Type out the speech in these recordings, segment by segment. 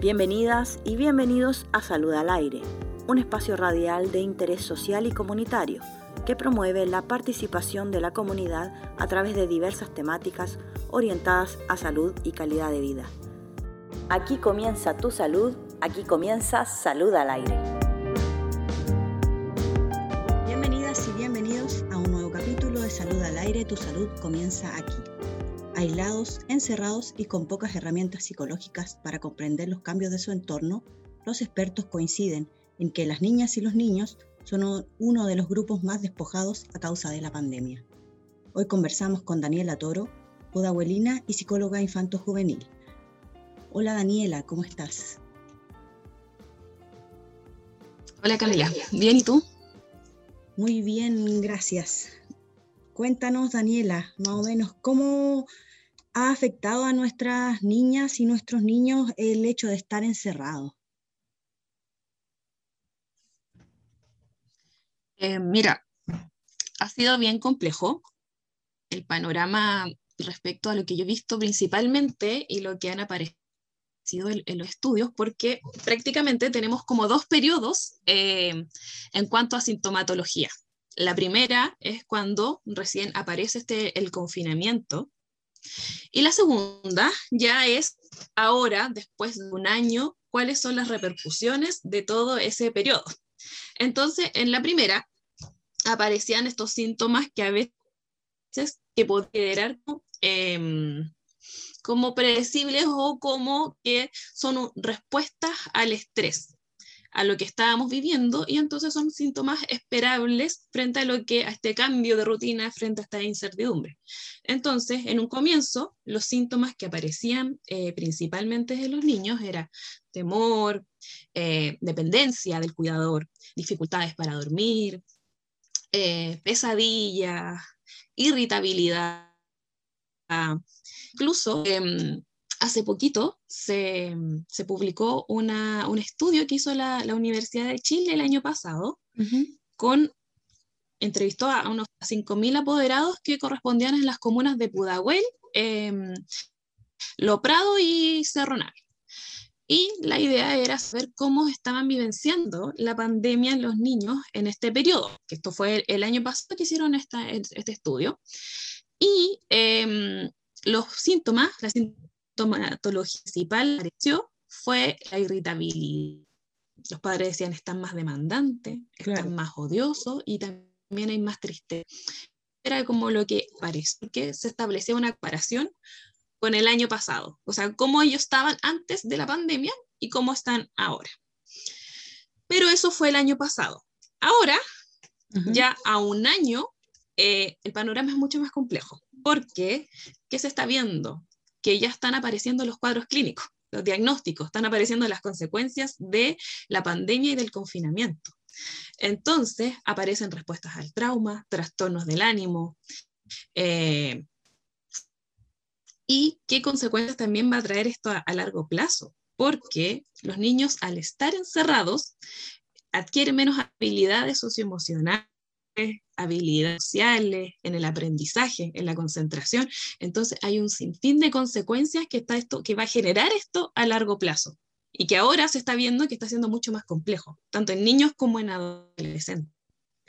Bienvenidas y bienvenidos a Salud al Aire, un espacio radial de interés social y comunitario que promueve la participación de la comunidad a través de diversas temáticas orientadas a salud y calidad de vida. Aquí comienza tu salud, aquí comienza Salud al Aire. Tu salud comienza aquí aislados, encerrados y con pocas herramientas psicológicas para comprender los cambios de su entorno, los expertos coinciden en que las niñas y los niños son uno de los grupos más despojados a causa de la pandemia. Hoy conversamos con Daniela Toro, podabuelina y psicóloga infanto-juvenil. Hola Daniela, ¿cómo estás? Hola Camila, ¿bien y tú? Muy bien, gracias. Cuéntanos, Daniela, más o menos, ¿cómo ha afectado a nuestras niñas y nuestros niños el hecho de estar encerrados? Eh, mira, ha sido bien complejo el panorama respecto a lo que yo he visto principalmente y lo que han aparecido en, los estudios, porque prácticamente tenemos como dos periodos eh, en cuanto a sintomatología. La primera es cuando recién aparece este, el confinamiento, y la segunda ya es ahora, después de un año, cuáles son las repercusiones de todo ese periodo. Entonces, en la primera aparecían estos síntomas que a veces que quedar em, como predecibles o como que son respuestas al estrés a lo que estábamos viviendo y entonces son síntomas esperables frente a lo que a este cambio de rutina, frente a esta incertidumbre. Entonces, en un comienzo, los síntomas que aparecían eh, principalmente en los niños era temor, eh, dependencia del cuidador, dificultades para dormir, eh, pesadillas, irritabilidad, incluso em, hace poquito se, publicó un estudio que hizo la, Universidad de Chile el año pasado, con entrevistó a unos 5.000 apoderados que correspondían en las comunas de Pudahuel, eh, Loprado y Cerro Y la idea era saber cómo estaban vivenciando la pandemia en los niños en este periodo, que esto fue el, año pasado que hicieron este estudio. Y em, los síntomas, la sintomatología principal apareció fue la irritabilidad. Los padres decían, están más demandantes, están más odiosos y también hay más tristeza. Era como lo que parece que se establecía una comparación con el año pasado, o sea, cómo ellos estaban antes de la pandemia y cómo están ahora. Pero eso fue el año pasado. Ahora, ya a un año, eh, el panorama es mucho más complejo, porque ¿qué se está viendo? Que ya están apareciendo los cuadros clínicos, los diagnósticos, están apareciendo las consecuencias de la pandemia y del confinamiento. Entonces aparecen respuestas al trauma, trastornos del ánimo, eh, y qué consecuencias también va a traer esto a, largo plazo, porque los niños al estar encerrados adquieren menos habilidades socioemocionales, habilidades sociales, en el aprendizaje, en la concentración. Entonces hay un sinfín de consecuencias que, está esto, que va a generar esto a largo plazo y que ahora se está viendo que está siendo mucho más complejo, tanto en niños como en adolescentes.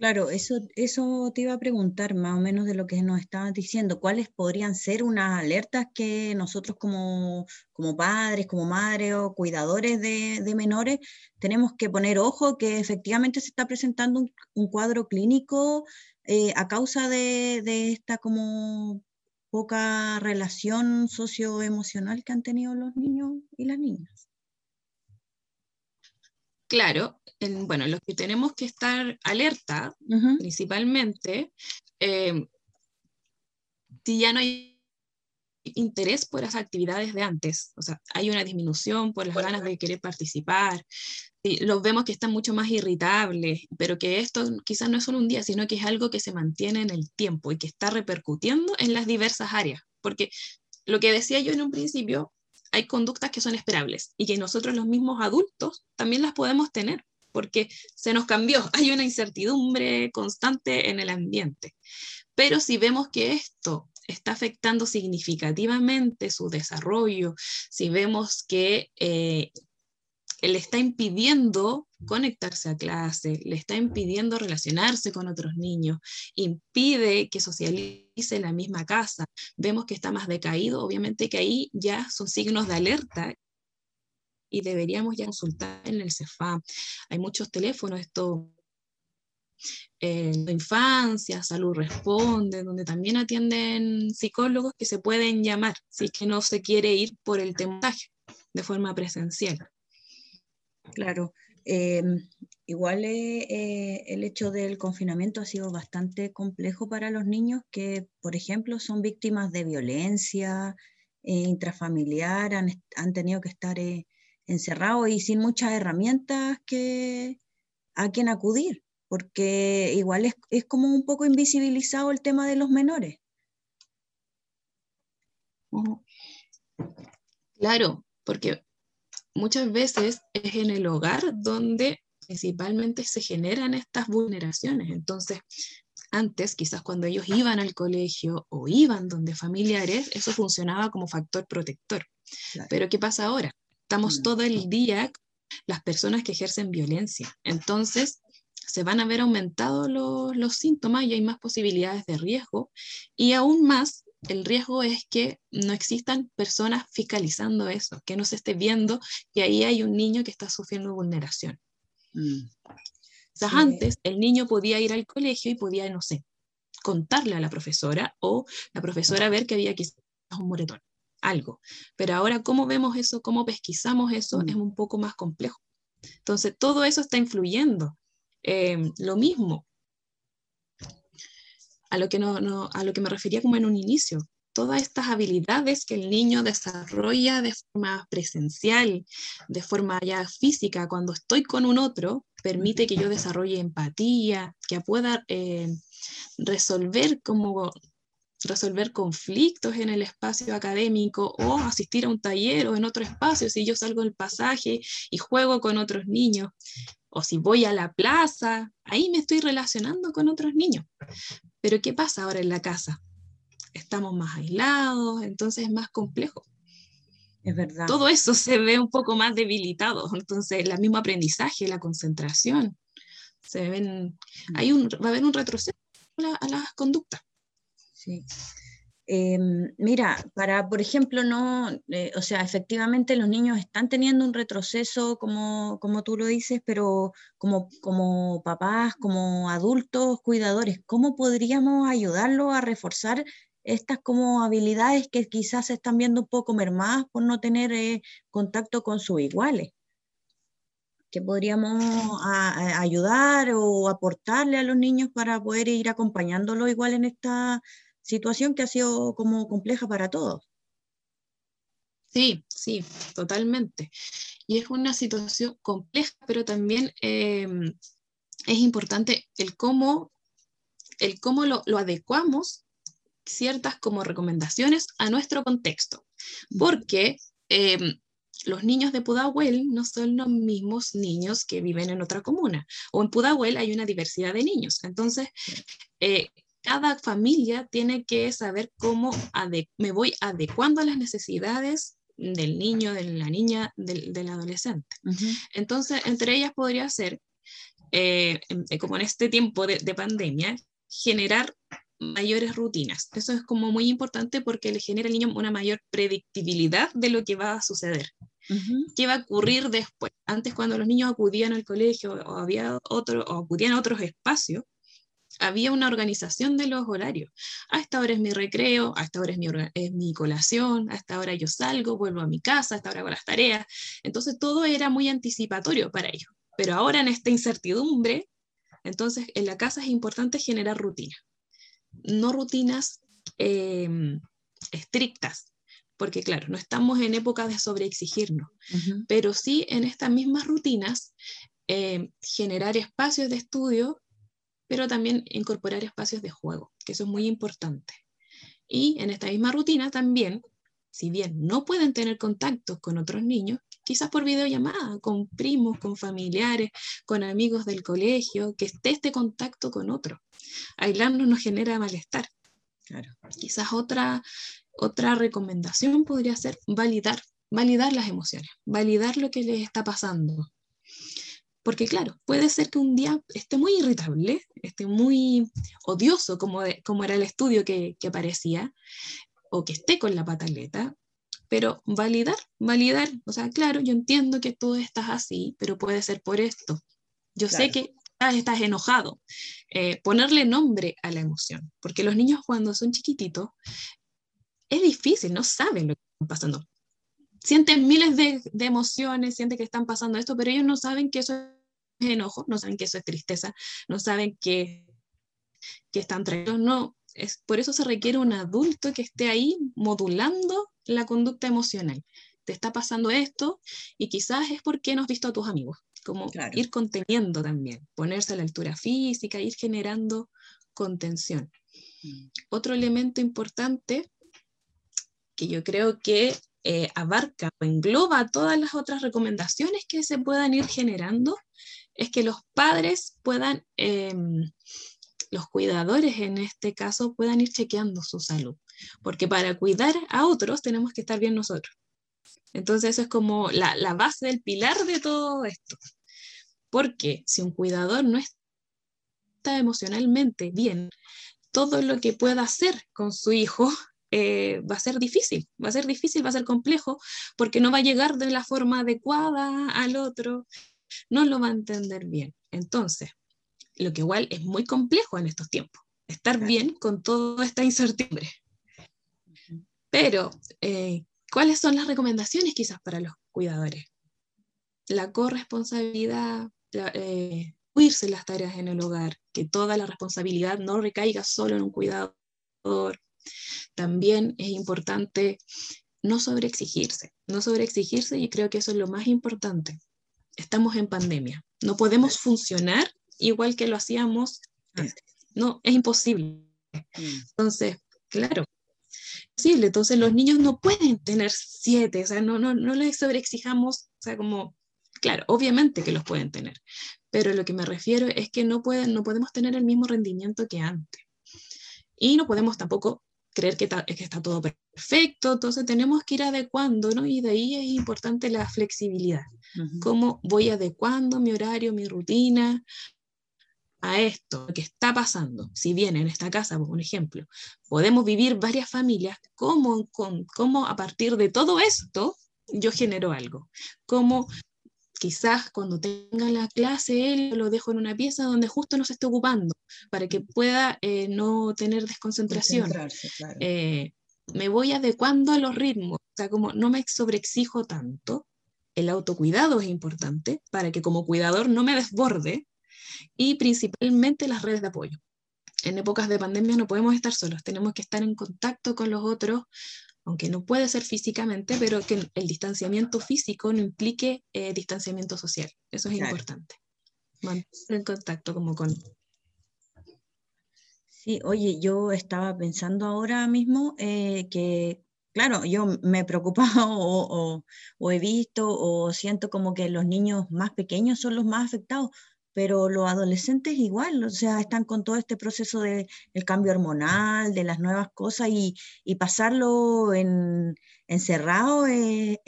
Claro, eso, eso te iba a preguntar más o menos de lo que nos estabas diciendo. ¿Cuáles podrían ser unas alertas que nosotros como, como padres, como madres o cuidadores de, de, menores tenemos que poner ojo que efectivamente se está presentando un, un cuadro clínico eh, a causa de, de, esta como poca relación socioemocional que han tenido los niños y las niñas? Claro, bueno, los que tenemos que estar alerta, principalmente, eh, si ya no hay interés por las actividades de antes, o sea, hay una disminución por las ganas de querer participar, y los vemos que están mucho más irritables, pero que esto quizás no es solo un día, sino que es algo que se mantiene en el tiempo y que está repercutiendo en las diversas áreas, porque lo que decía yo en un principio, hay conductas que son esperables y que nosotros los mismos adultos también las podemos tener porque se nos cambió, hay una incertidumbre constante en el ambiente. Pero si vemos que esto está afectando significativamente su desarrollo, si vemos que eh, le está impidiendo conectarse a clase, le está impidiendo relacionarse con otros niños, impide que socialice en la misma casa, vemos que está más decaído, obviamente que ahí ya son signos de alerta y deberíamos ya consultar en el CEFA. Hay muchos teléfonos, esto en infancia, salud responde, donde también atienden psicólogos que se pueden llamar si es que no se quiere ir por el temaje de forma presencial. Claro, em, igual eh, eh, el hecho del confinamiento ha sido bastante complejo para los niños que, por ejemplo, son víctimas de violencia eh, intrafamiliar, han, han, tenido que estar encerrados y sin muchas herramientas que, a quien acudir, porque igual es, es como un poco invisibilizado el tema de los menores. Claro, porque muchas veces es en el hogar donde principalmente se generan estas vulneraciones. Entonces, antes, quizás cuando ellos iban al colegio o iban donde familiares, eso funcionaba como factor protector. Pero ¿qué pasa ahora? Estamos mm. todo el día las personas que ejercen violencia. Entonces, se van a ver aumentados los, los síntomas y hay más posibilidades de riesgo. Y aún más, el riesgo es que no existan personas fiscalizando eso, que no se esté viendo que ahí hay un niño que está sufriendo vulneración. Mm. antes el niño podía ir al colegio y podía, no sé, contarle a la profesora o la profesora ver que había quizás un moretón, algo. Pero ahora, ¿cómo vemos eso? ¿Cómo pesquisamos eso? Mm. Es un poco más complejo. Entonces, todo eso está influyendo. Eh, lo mismo, a lo, que no, a lo que me refería como en un inicio. Todas estas habilidades que el niño desarrolla de forma presencial, de forma ya física, cuando estoy con un otro, permite que yo desarrolle empatía, que pueda eh, resolver como resolver conflictos en el espacio académico o asistir a un taller o en otro espacio, si yo salgo del pasaje y juego con otros niños, o si voy a la plaza, ahí me estoy relacionando con otros niños. Pero ¿qué pasa ahora en la casa? Estamos más aislados, entonces es más complejo. Es verdad. Todo eso se ve un poco más debilitado, entonces el mismo aprendizaje, la concentración, se ven, mm. hay un, va a haber un retroceso a, las conductas. Sí. Em, mira, para, por ejemplo, no, eh, o sea, efectivamente los niños están teniendo un retroceso, como, como tú lo dices, pero como, como papás, como adultos, cuidadores, ¿cómo podríamos ayudarlos a reforzar estas como habilidades que quizás se están viendo un poco mermadas por no tener eh, contacto con sus iguales? ¿Qué podríamos ayudar o aportarle a los niños para poder ir acompañándolos igual en esta situación que ha sido como compleja para todos. Sí, sí, totalmente. Y es una situación compleja, pero también em, es importante el cómo, el cómo lo, adecuamos ciertas como recomendaciones a nuestro contexto, porque em, los niños de Pudahuel no son los mismos niños que viven en otra comuna, o en Pudahuel hay una diversidad de niños, entonces eh, cada familia tiene que saber cómo me voy adecuando a las necesidades del niño, de la niña, del, adolescente. Entonces, entre ellas podría ser, eh, como en este tiempo de, pandemia, generar mayores rutinas. Eso es como muy importante porque le genera al niño una mayor predictibilidad de lo que va a suceder. ¿Qué va a ocurrir después? Antes, cuando los niños acudían al colegio o, había otro, o acudían a otros espacios, había una organización de los horarios. A esta hora es mi recreo, a esta hora es mi, es mi colación, a esta hora yo salgo, vuelvo a mi casa, a esta hora hago las tareas. Entonces todo era muy anticipatorio para ellos. Pero ahora en esta incertidumbre, entonces en la casa es importante generar rutinas. No rutinas em, estrictas, porque claro, no estamos en época de sobreexigirnos, pero sí en estas mismas rutinas em, generar espacios de estudio pero también incorporar espacios de juego, que eso es muy importante. Y en esta misma rutina también, si bien no pueden tener contacto con otros niños, quizás por videollamada, con primos, con familiares, con amigos del colegio, que esté este contacto con otro. Aislarnos nos genera malestar. Claro. Quizás otra, otra recomendación podría ser validar, validar las emociones, validar lo que les está pasando. Porque claro, puede ser que un día esté muy irritable, esté muy odioso, como, como era el estudio que, que aparecía, o que esté con la pataleta, pero validar, validar, o sea, claro, yo entiendo que tú estás así, pero puede ser por esto. Yo sé que estás, enojado. Eh, ponerle nombre a la emoción, porque los niños cuando son chiquititos es difícil, no saben lo que está pasando. Sienten miles de, de emociones, sienten que están pasando esto, pero ellos no saben que eso es enojo, no saben que eso es tristeza, no saben que, que están tranquilos, no, es, por eso se requiere un adulto que esté ahí modulando la conducta emocional. Te está pasando esto y quizás es porque no has visto a tus amigos. Como ir conteniendo también, ponerse a la altura física, ir generando contención. Mm. Otro elemento importante que yo creo que eh, abarca o engloba todas las otras recomendaciones que se puedan ir generando es que los padres puedan em, los cuidadores en este caso puedan ir chequeando su salud, porque para cuidar a otros tenemos que estar bien nosotros. Entonces eso es como la, la base del pilar de todo esto, porque si un cuidador no está emocionalmente bien, todo lo que pueda hacer con su hijo eh, va a ser difícil, va a ser difícil, va a ser complejo, porque no va a llegar de la forma adecuada al otro, no lo va a entender bien. Entonces, lo que igual es muy complejo en estos tiempos, estar bien con toda esta incertidumbre. Pero, eh, ¿cuáles son las recomendaciones quizás para los cuidadores? La corresponsabilidad, la, eh, las tareas en el hogar, que toda la responsabilidad no recaiga solo en un cuidador. También es importante no sobreexigirse, no sobreexigirse y creo que eso es lo más importante. Estamos en pandemia, no podemos funcionar igual que lo hacíamos No, es imposible. Mm. Entonces, claro, posible. Entonces los niños no pueden tener siete, o sea, no, no, no les sobreexijamos, o sea, como, claro, obviamente que los pueden tener, pero lo que me refiero es que no, pueden, no podemos tener el mismo rendimiento que antes. Y no podemos tampoco creer que, que está todo perfecto, entonces tenemos que ir adecuando, ¿no? Y de ahí es importante la flexibilidad. Cómo voy adecuando mi horario, mi rutina, a esto que está pasando, si bien en esta casa, por un ejemplo, podemos vivir varias familias, ¿cómo, con, cómo a partir de todo esto yo genero algo? ¿Cómo quizás cuando tenga la clase él lo dejo en una pieza donde justo no se esté ocupando, para que pueda eh, no tener desconcentración? Eh, me voy adecuando a los ritmos, o sea, como no me sobreexijo tanto, el autocuidado es importante para que como cuidador no me desborde y principalmente las redes de apoyo. En épocas de pandemia no podemos estar solos, tenemos que estar en contacto con los otros, aunque no puede ser físicamente, pero que el distanciamiento físico no implique eh, distanciamiento social. Eso es importante. Mantener en contacto como con... Sí, oye, yo estaba pensando ahora mismo eh, que, claro, yo me he preocupado o, o, he visto o siento como que los niños más pequeños son los más afectados, pero los adolescentes igual, o sea, están con todo este proceso del cambio hormonal, de las nuevas cosas y, pasarlo en, encerrado es,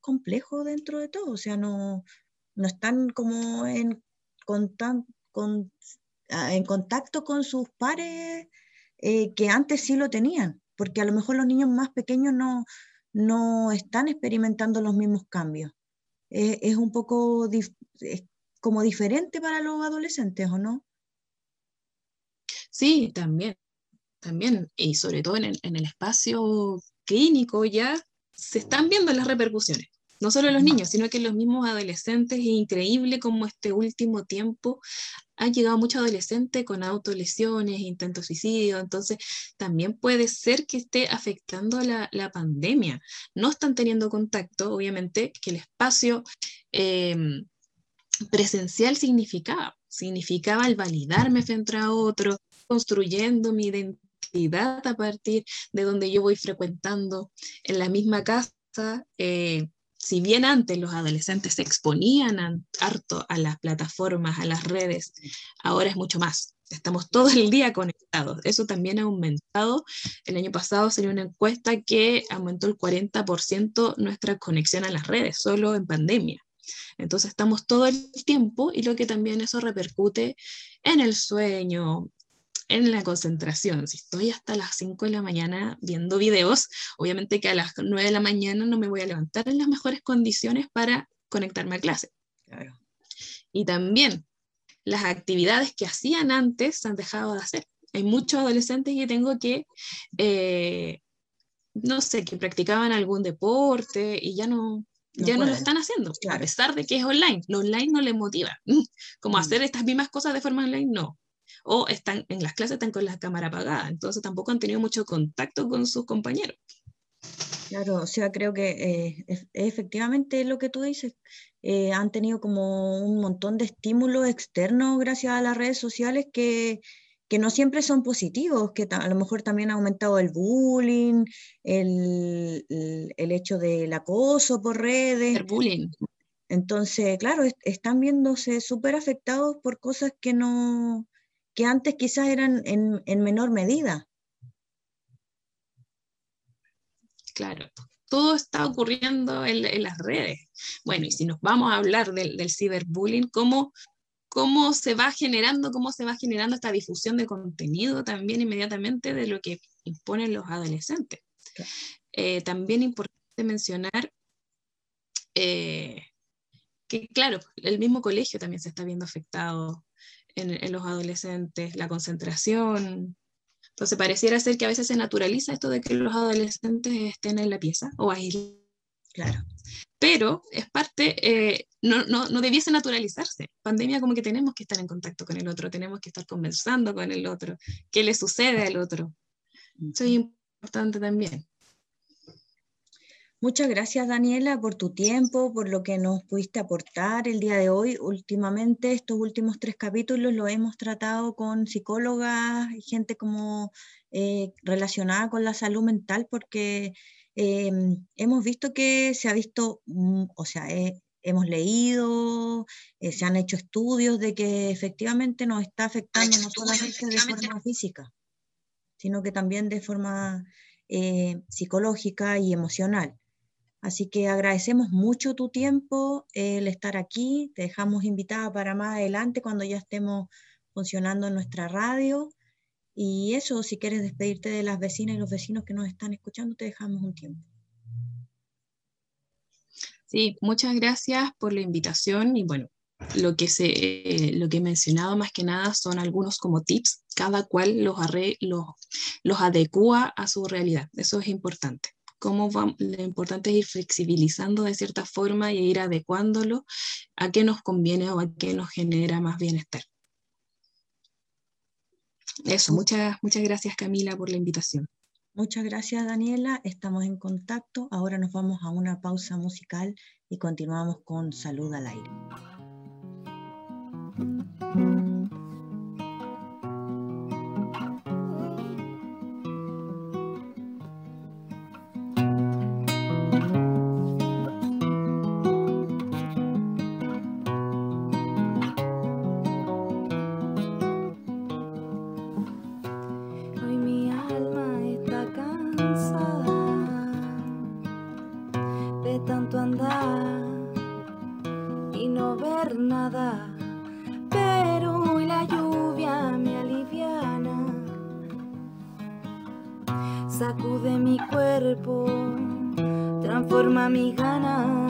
complejo dentro de todo, o sea, no, no están como en, con con, ah, en contacto con sus pares eh, que antes sí lo tenían, porque a lo mejor los niños más pequeños no, no están experimentando los mismos cambios. es un poco como diferente para los adolescentes, ¿o no? Sí, también, también, y sobre todo en el, espacio clínico ya se están viendo las repercusiones, no solo los niños, sino que los mismos adolescentes, es increíble como este último tiempo han llegado muchos adolescentes con autolesiones, intentos suicidio, entonces también puede ser que esté afectando la, la pandemia. No están teniendo contacto, obviamente, que el espacio em, presencial significaba. Significaba el validarme frente a otro, construyendo mi identidad a partir de donde yo voy frecuentando en la misma casa. Eh, si bien antes los adolescentes se exponían harto a las plataformas, a las redes, ahora es mucho más. Estamos todo el día conectados. Eso también ha aumentado. El año pasado salió una encuesta que aumentó el 40% nuestra conexión a las redes, solo en pandemia. Entonces estamos todo el tiempo y lo que también eso repercute en el sueño, en la concentración. Si estoy hasta las 5 de la mañana viendo videos, obviamente que a las 9 de la mañana no me voy a levantar en las mejores condiciones para conectarme a clase. Y también las actividades que hacían antes se han dejado de hacer. Hay muchos adolescentes que tengo que, eh, no sé, que practicaban algún deporte y ya no, ya no lo están haciendo, a pesar de que es online. Lo online no les motiva. Como mm. hacer estas mismas cosas de forma online, no. O están en las clases, están con la cámara apagada, entonces tampoco han tenido mucho contacto con sus compañeros. Claro, o sea, creo que eh, efectivamente lo que tú dices, eh, han tenido como un montón de estímulos externos gracias a las redes sociales que, que no siempre son positivos, que a lo mejor también ha aumentado el bullying, el, el, hecho del acoso por redes. El bullying. Entonces, claro, están viéndose súper afectados por cosas que no, que antes quizás eran en, en menor medida. Claro, todo está ocurriendo en, en, las redes. Bueno, y si nos vamos a hablar del, del ciberbullying, ¿cómo, cómo se va generando, cómo se va generando esta difusión de contenido también inmediatamente de lo que imponen los adolescentes. Eh, también importante mencionar eh, que, claro, el mismo colegio también se está viendo afectado en, en, los adolescentes, la concentración. Entonces, pareciera ser que a veces se naturaliza esto de que los adolescentes estén en la pieza o ahí. Claro pero es parte, eh, no, no, no, debiese naturalizarse. Pandemia como que tenemos que estar en contacto con el otro, tenemos que estar conversando con el otro, qué le sucede al otro. Eso es importante también. Muchas gracias Daniela por tu tiempo, por lo que nos pudiste aportar el día de hoy. Últimamente, estos últimos tres capítulos lo hemos tratado con psicólogas y gente como eh, relacionada con la salud mental porque Em, hemos visto que se ha visto, mm, o sea, eh, hemos leído, eh, se han hecho estudios de que efectivamente nos está afectando no solamente de forma física, sino que también de forma eh, psicológica y emocional. Así que agradecemos mucho tu tiempo, el estar aquí. Te dejamos invitada para más adelante cuando ya estemos funcionando en nuestra radio. Y eso, si quieres despedirte de las vecinas y los vecinos que nos están escuchando, te dejamos un tiempo. Sí, muchas gracias por la invitación y bueno, lo que, se, lo que he mencionado más que nada son algunos como tips, cada cual los, arre, los, los adecua a su realidad, eso es importante. Cómo lo importante es ir flexibilizando de cierta forma y ir adecuándolo a qué nos conviene o a qué nos genera más bienestar. Eso, muchas, muchas gracias Camila por la invitación. Muchas gracias Daniela, estamos en contacto. Ahora nos vamos a una pausa musical y continuamos con Salud al Aire. Todos los nudos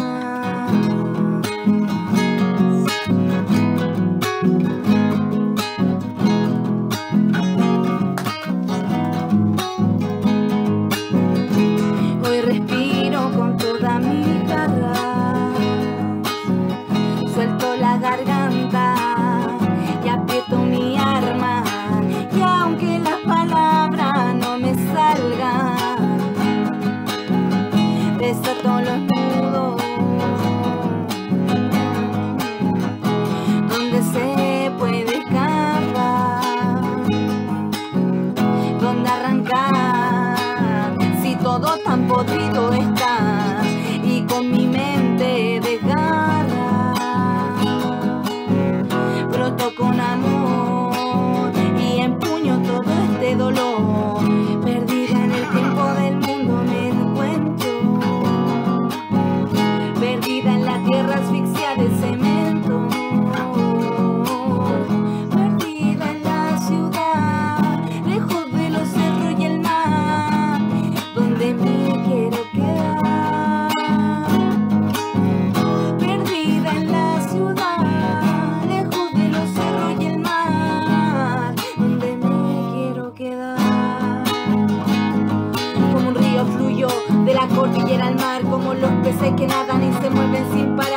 como los peces que nadan y se mueven sin parar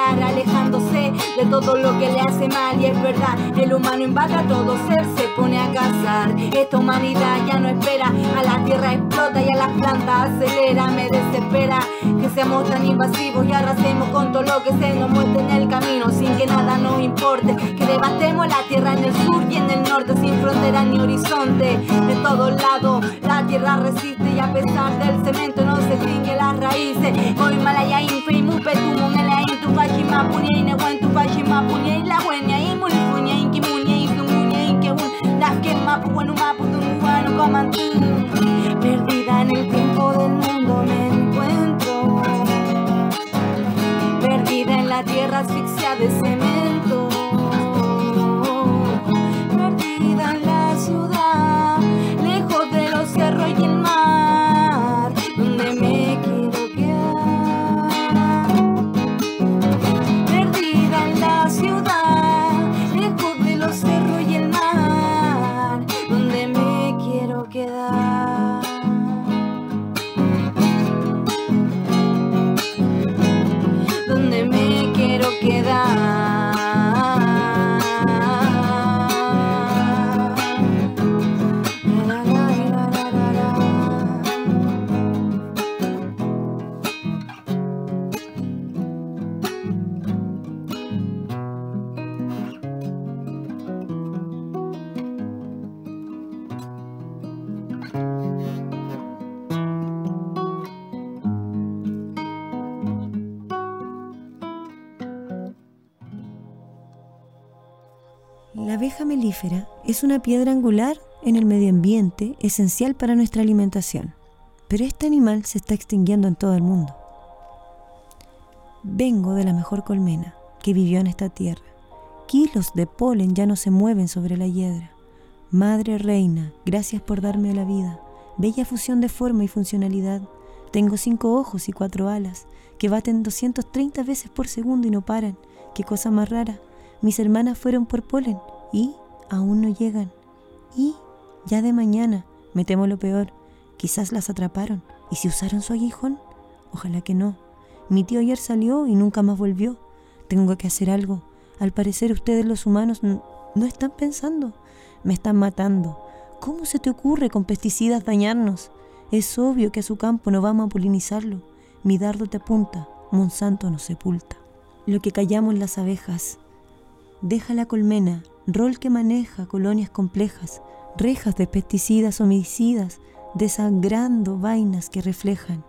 todo lo que le hace mal y es verdad, el humano invade a todo ser, se pone a cazar. Esta humanidad ya no espera, a la tierra explota y a las plantas acelera, me desespera que seamos tan invasivos y arrasemos con todo lo que se nos muestre en el camino sin que nada nos importe, que devastemos la tierra en el sur y en el norte sin frontera ni horizonte, de todos lados la tierra resiste y a pesar del cemento no se extingue las raíces. Hoy malaya infe mupe tu mungela in tu ine wan tu fashi mapunya la wenya i muni punya in kimunya i tu munya in que mapu. Perdida en el tiempo del mundo me encuentro. Perdida en la tierra asfixia de cemento. Es una piedra angular en el medio ambiente esencial para nuestra alimentación, pero este animal se está extinguiendo en todo el mundo. Vengo de la mejor colmena que vivió en esta tierra. Kilos de polen ya no se mueven sobre la hiedra. Madre reina, gracias por darme la vida. Bella fusión de forma y funcionalidad. Tengo cinco ojos y cuatro alas que baten 230 veces por segundo y no paran. Qué cosa más rara. Mis hermanas fueron por polen y aún no llegan. Y ya de mañana, me temo lo peor, quizás las atraparon. ¿Y si usaron su aguijón? Ojalá que no. Mi tío ayer salió y nunca más volvió. Tengo que hacer algo. Al parecer ustedes los humanos no están pensando. Me están matando. ¿Cómo se te ocurre con pesticidas dañarnos? Es obvio que a su campo no vamos a polinizarlo. Mi dardo te apunta, Monsanto nos sepulta. Lo que callamos las abejas. Deja la colmena, rol que maneja colonias complejas, rejas de pesticidas homicidas, desangrando vainas que reflejan.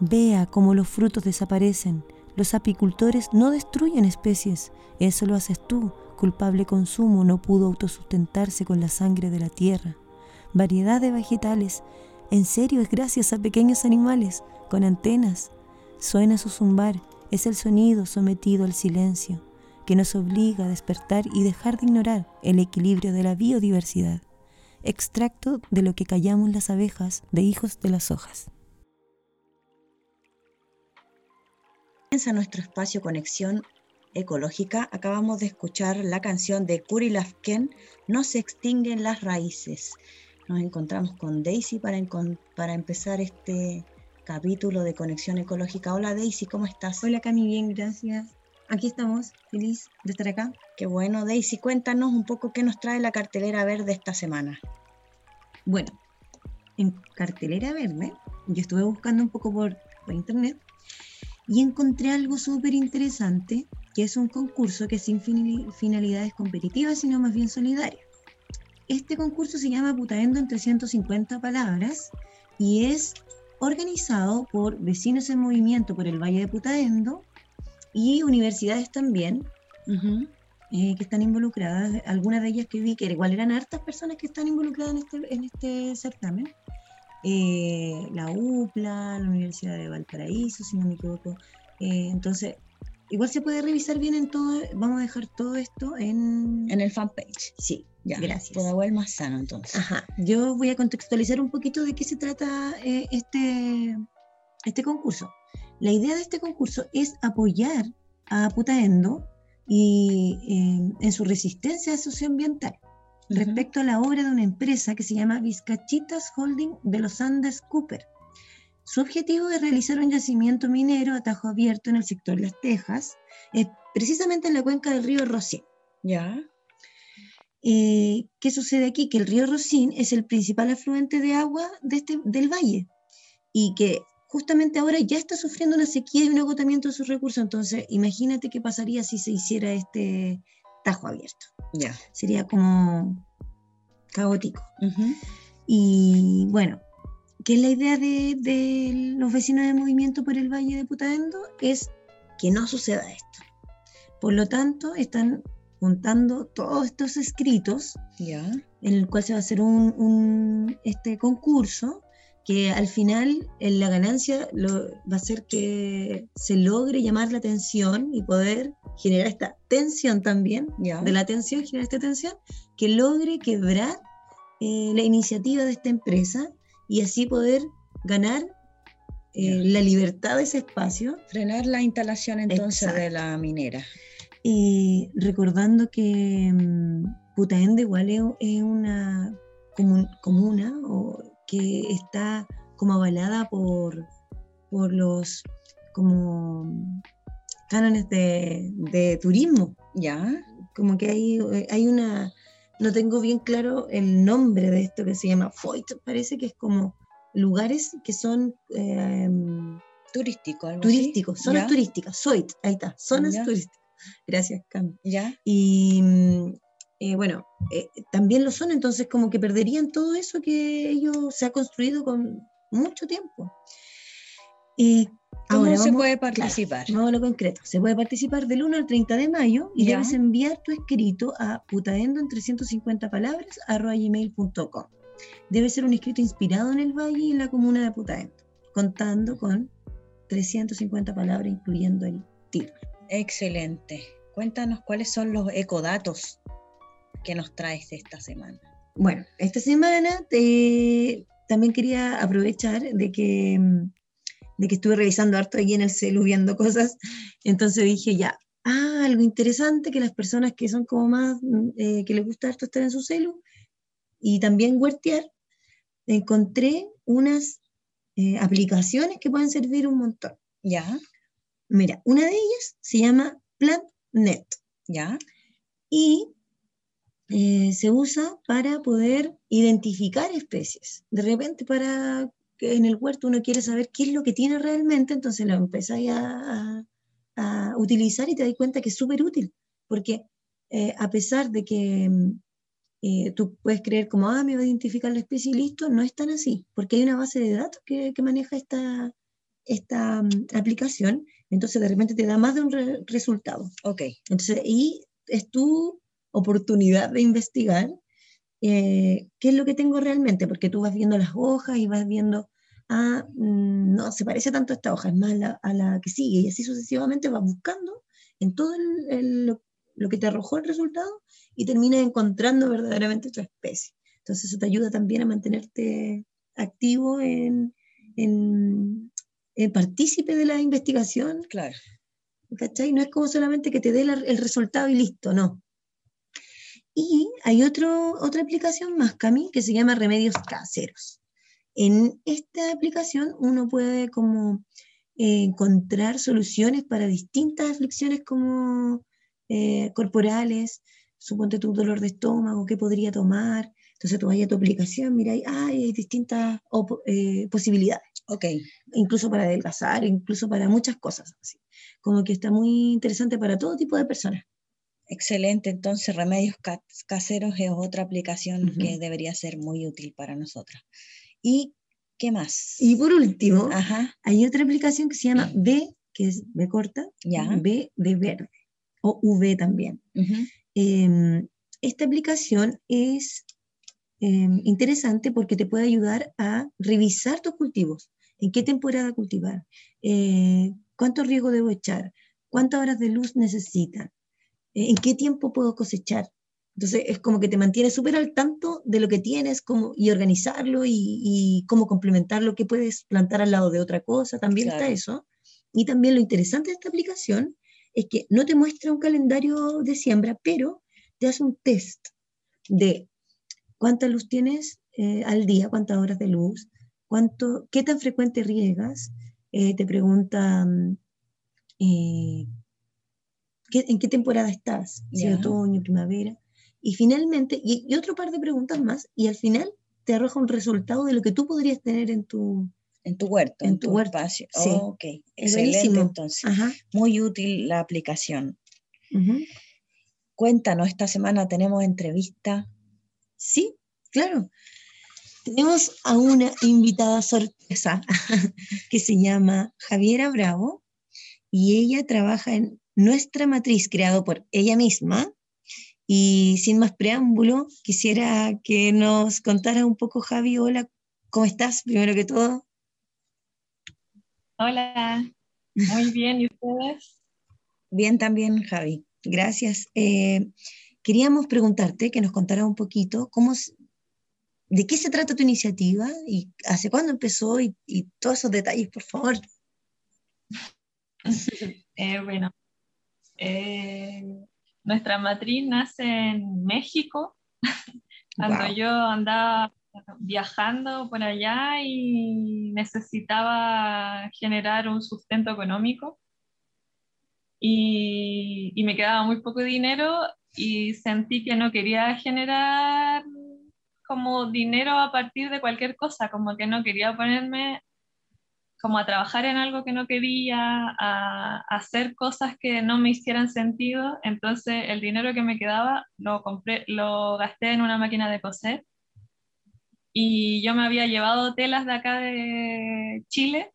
Vea cómo los frutos desaparecen. Los apicultores no destruyen especies. Eso lo haces tú. Culpable consumo no pudo autosustentarse con la sangre de la tierra. Variedad de vegetales. En serio es gracias a pequeños animales con antenas. Suena su zumbar. Es el sonido sometido al silencio que nos obliga a despertar y dejar de ignorar el equilibrio de la biodiversidad. Extracto de lo que callamos las abejas de hijos de las hojas. Comienza nuestro espacio Conexión Ecológica. Acabamos de escuchar la canción de Kuri Lafken, No se extinguen las raíces. Nos encontramos con Daisy para, para empezar este capítulo de Conexión Ecológica. Hola Daisy, ¿cómo estás? Hola Cami, bien, gracias. Aquí estamos, feliz de estar acá. Qué bueno, Daisy, cuéntanos un poco qué nos trae la cartelera verde esta semana. Bueno, en cartelera verde, yo estuve buscando un poco por, por internet y encontré algo súper interesante, que es un concurso que es sin finali- finalidades competitivas, sino más bien solidarias. Este concurso se llama Putaendo en 350 palabras y es organizado por vecinos en movimiento por el Valle de Putaendo y universidades también, eh, que están involucradas, algunas de ellas que vi que igual eran hartas personas que están involucradas en este, en este certamen. Eh, la UPLA, la Universidad de Valparaíso, si no me equivoco. Eh, entonces, igual se puede revisar bien en todo, vamos a dejar todo esto en... En el fanpage. Sí, Ya, gracias. Pudahuel más sano entonces. Ajá, yo voy a contextualizar un poquito de qué se trata eh, este, este concurso. La idea de este concurso es apoyar a Putaendo y, eh, en su resistencia socioambiental Ujú. respecto a la obra de una empresa que se llama Vizcachitas Holding de los Andes Cooper. Su objetivo es realizar un yacimiento minero a tajo abierto en el sector Las Tejas, eh, precisamente en la cuenca del río Rocín. Ya. Eh, ¿Qué sucede aquí? Que el río Rocín es el principal afluente de agua de este, del valle y que justamente ahora ya está sufriendo una sequía y un agotamiento de sus recursos. Entonces, imagínate qué pasaría si se hiciera este tajo abierto. Ya. Sería como caótico. Y bueno, ¿qué es la idea de, de los vecinos de movimiento por el Valle de Putaendo? Es que no suceda esto. Por lo tanto, están juntando todos estos escritos, Ya. en el cual se va a hacer un, un, este concurso que al final en la ganancia lo, va a ser que se logre llamar la atención y poder generar esta tensión también, de la tensión, generar esta tensión, que logre quebrar eh, la iniciativa de esta empresa y así poder ganar eh, la libertad de ese espacio Frenar la instalación entonces Exacto. de la minera. y recordando que mm, Putaende igual es, es una comun- comuna o, que está como avalada por, por los como cánones de, de turismo. Ya. Como que hay, hay una, no tengo bien claro el nombre de esto que se llama FOIT, parece que es como lugares que son eh, Turístico, algo así. turísticos, zonas Ya. turísticas, SOIT, ahí está, zonas Ya. turísticas. Gracias, Cam. Ya. Y mm, eh, bueno, eh, también lo son, entonces como que perderían todo eso que ellos se ha construido con mucho tiempo. Eh, ¿Cómo ahora se vamos- puede claro, participar? Vamos a lo concreto. Se puede participar del 1 al 30 de mayo y Ya. debes enviar tu escrito a putaendo en 350 palabras gmail.com. Debe ser un escrito inspirado en el valle y en la comuna de Putaendo, contando con 350 palabras, incluyendo el título. Excelente. Cuéntanos cuáles son los ecodatos que nos traes esta semana. Bueno, esta semana te- también quería aprovechar de que, mm, de que estuve revisando harto aquí en el celu viendo cosas, entonces dije ya, ah, algo interesante que las personas que son como más, mm, eh, que les gusta harto estar en su celu y también huertear, encontré unas eh, aplicaciones que pueden servir un montón. Ya. Mira, una de ellas se llama PlantNet Ya. y eh, se usa para poder identificar especies. De repente, para que en el huerto uno quiere saber qué es lo que tiene realmente, entonces lo empezáis a, a- utilizar y te das cuenta que es súper útil, porque eh, a pesar de que mm, eh, tú puedes creer como, ah, me va a identificar la especie y listo, no es tan así, porque hay una base de datos que, que maneja esta, esta mm, aplicación, entonces de repente te da más de un re- resultado. Ok. Entonces, y es tu oportunidad de investigar eh, qué es lo que tengo realmente, porque tú vas viendo las hojas y vas viendo, ah, mm, no, se parece tanto a esta hoja, es más la- a la que sigue, y así sucesivamente vas buscando en todo el- el- lo, lo que te arrojó el resultado y terminas encontrando verdaderamente tu especie. Entonces, eso te ayuda también a mantenerte activo en, en, en partícipe de la investigación Claro. ¿cachai? No es como solamente que te dé la- el resultado y listo, no. Y hay otro, otra aplicación más, Cami, que se llama Remedios Caseros. En esta aplicación uno puede como eh, encontrar soluciones para distintas aflicciones como eh, corporales, suponte tu dolor de estómago, qué podría tomar. Entonces tú vas a tu aplicación, mira, ahí, ah, hay distintas eh, posibilidades Ok. incluso para adelgazar, incluso para muchas cosas así. Como que está muy interesante para todo tipo de personas. Excelente. Entonces, Remedios Ca- Caseros es otra aplicación Ujú. que debería ser muy útil para nosotras. ¿Y qué más? Y por último, Ajá. hay otra aplicación que se llama B, que es B corta, Ya. B de verde, o V también. Ujú. Em, esta aplicación es em, interesante porque te puede ayudar a revisar tus cultivos, en qué temporada cultivar, eh, cuánto riego debo echar, cuántas horas de luz necesitan, eh, en qué tiempo puedo cosechar. Entonces es como que te mantiene súper al tanto de lo que tienes cómo, y organizarlo y, y cómo complementarlo, qué puedes plantar al lado de otra cosa, también Claro. está eso. Y también lo interesante de esta aplicación es que no te muestra un calendario de siembra, pero te hace un test de cuánta luz tienes eh, al día, cuántas horas de luz, cuánto, qué tan frecuente riegas, eh, te pregunta mm, eh, en qué temporada estás, si otoño, primavera. Y finalmente, y, otro par de preguntas más, y al final te arroja un resultado de lo que tú podrías tener en tu, en tu huerto, en, tu, espacio. Sí. ok, excelente entonces. Muy útil la aplicación. Cuéntanos, esta semana tenemos entrevista. Sí, claro. Tenemos a una invitada sorpresa que se llama Javiera Bravo y ella trabaja en Nuestra Matriz, creado por ella misma. Y sin más preámbulo, quisiera que nos contara un poco, Javi. Hola, ¿cómo estás? Primero que todo. Hola, muy bien, ¿y ustedes? Bien también, Javi. Gracias. Eh, queríamos preguntarte que nos contara un poquito cómo, de qué se trata tu iniciativa y hace cuándo empezó y, todos esos detalles, por favor. Eh, bueno, eh, nuestra matriz nace en México, cuando yo andaba viajando por allá y necesitaba generar un sustento económico. Y, me quedaba muy poco dinero y sentí que no quería generar como dinero a partir de cualquier cosa, como que no quería ponerme como a trabajar en algo que no quería, a, hacer cosas que no me hicieran sentido, entonces el dinero que me quedaba lo compré, lo gasté en una máquina de coser y yo me había llevado telas de acá de Chile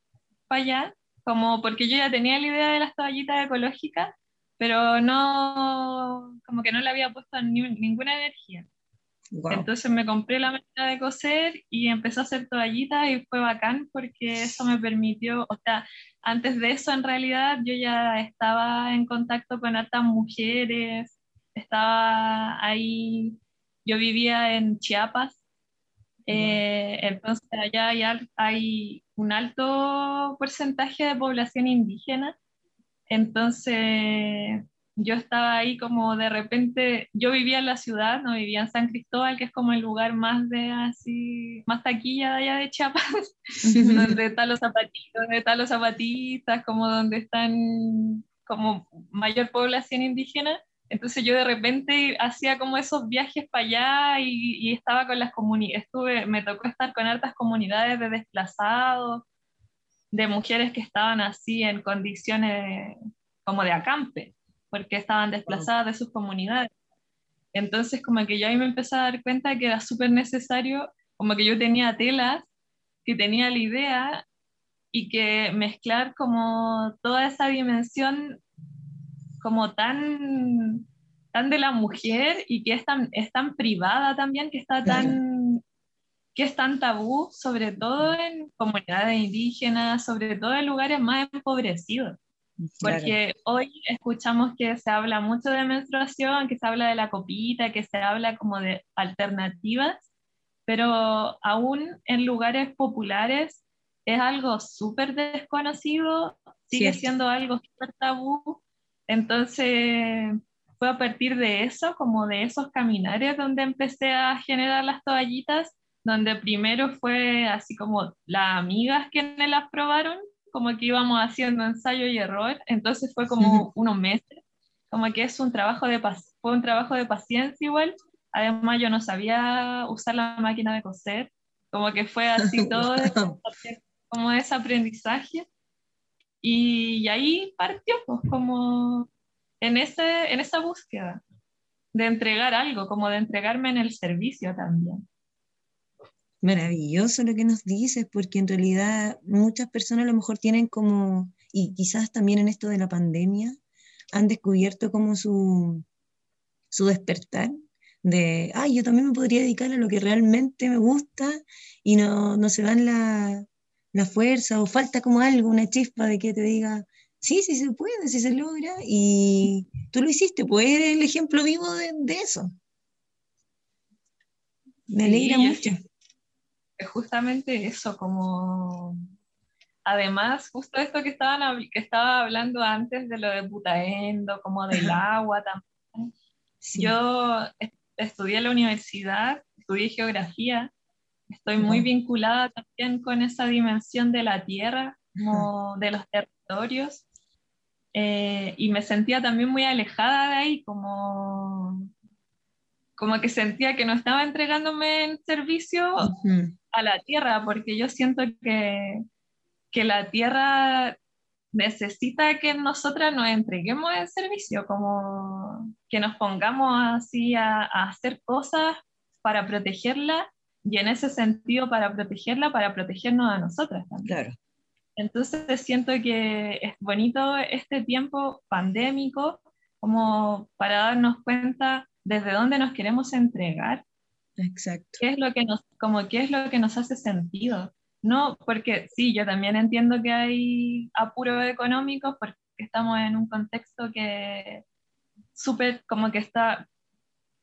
para allá como porque yo ya tenía la idea de las toallitas ecológicas, pero no, como que no le había puesto ninguna energía. Entonces me compré la máquina de coser y empecé a hacer toallitas y fue bacán porque eso me permitió, o sea, antes de eso en realidad yo ya estaba en contacto con hartas mujeres, estaba ahí, yo vivía en Chiapas, eh, entonces allá hay, hay un alto porcentaje de población indígena. Entonces, yo estaba ahí como de repente, yo vivía en la ciudad, no vivía en San Cristóbal, que es como el lugar más de así, más taquilla de allá de Chiapas, donde están los zapatitos, donde están los zapatistas, como donde están como mayor población indígena. Entonces yo de repente hacía como esos viajes para allá y, estaba con las comunidades, estuve, me tocó estar con hartas comunidades de desplazados, de mujeres que estaban así en condiciones como de acampe, porque estaban desplazadas de sus comunidades. Entonces como que yo ahí me empecé a dar cuenta que era súper necesario, como que yo tenía telas, que tenía la idea y que mezclar como toda esa dimensión como tan, tan de la mujer y que es tan, es tan privada también, que está tan que es tan tabú, sobre todo en comunidades indígenas, sobre todo en lugares más empobrecidos. Porque hoy escuchamos que se habla mucho de menstruación, que se habla de la copita, que se habla como de alternativas, pero aún en lugares populares es algo súper desconocido, sigue siendo algo súper tabú. Entonces fue a partir de eso, como de esos caminares, donde empecé a generar las toallitas, donde primero fue así como las amigas quienes las probaron, como que íbamos haciendo ensayo y error, entonces fue como unos meses, como que es un trabajo de, fue un trabajo de paciencia igual, además yo no sabía usar la máquina de coser, como que fue así todo, como ese aprendizaje. Y, ahí partió, pues, como en, ese, en esa búsqueda de entregar algo, como de entregarme en el servicio también. Maravilloso lo que nos dices, porque en realidad muchas personas a lo mejor tienen como, y quizás también en esto de la pandemia, han descubierto como su, su despertar de, ay, yo también me podría dedicar a lo que realmente me gusta y no, no se dan la, la fuerza o falta como algo, una chispa de que te diga, sí, sí se puede, sí se logra, y tú lo hiciste, pues eres el ejemplo vivo de, eso. Me alegra mucho. Es justamente eso, como además, justo esto que, estaban, que estaba hablando antes de lo de Putaendo, como del agua también. Yo estudié en la universidad, estudié geografía, Estoy muy vinculada también con esa dimensión de la tierra, como de los territorios. eh, y me sentía también muy alejada de ahí, como, como que sentía que no estaba entregándome en servicio a la tierra, porque yo siento que, que la tierra necesita que nosotras nos entreguemos el servicio, como que nos pongamos así a, hacer cosas para protegerla y en ese sentido para protegerla, para protegernos a nosotras también. Claro. Entonces siento que es bonito este tiempo pandémico como para darnos cuenta desde dónde nos queremos entregar. Exacto. ¿Qué es lo que nos, como qué es lo que nos hace sentido? No, porque sí, yo también entiendo que hay apuros económicos porque estamos en un contexto que súper como que está,